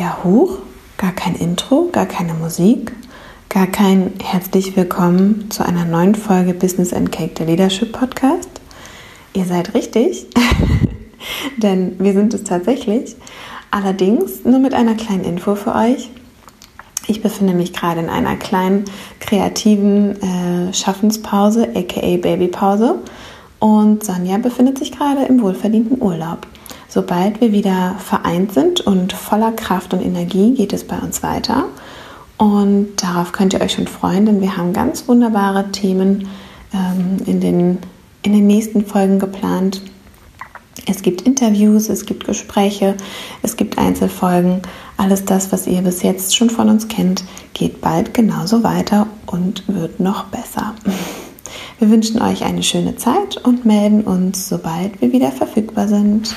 Ja, hoch, gar kein Intro, gar keine Musik, gar kein herzlich willkommen zu einer neuen Folge Business and Cake, der Leadership Podcast. Ihr seid richtig, denn wir sind es tatsächlich. Allerdings nur mit einer kleinen Info für euch. Ich befinde mich gerade in einer kleinen kreativen äh, Schaffenspause, aka Babypause. Und Sonja befindet sich gerade im wohlverdienten Urlaub. Sobald wir wieder vereint sind und voller Kraft und Energie, geht es bei uns weiter. Und darauf könnt ihr euch schon freuen, denn wir haben ganz wunderbare Themen ähm, in, den, in den nächsten Folgen geplant. Es gibt Interviews, es gibt Gespräche, es gibt Einzelfolgen. Alles das, was ihr bis jetzt schon von uns kennt, geht bald genauso weiter und wird noch besser. Wir wünschen euch eine schöne Zeit und melden uns, sobald wir wieder verfügbar sind.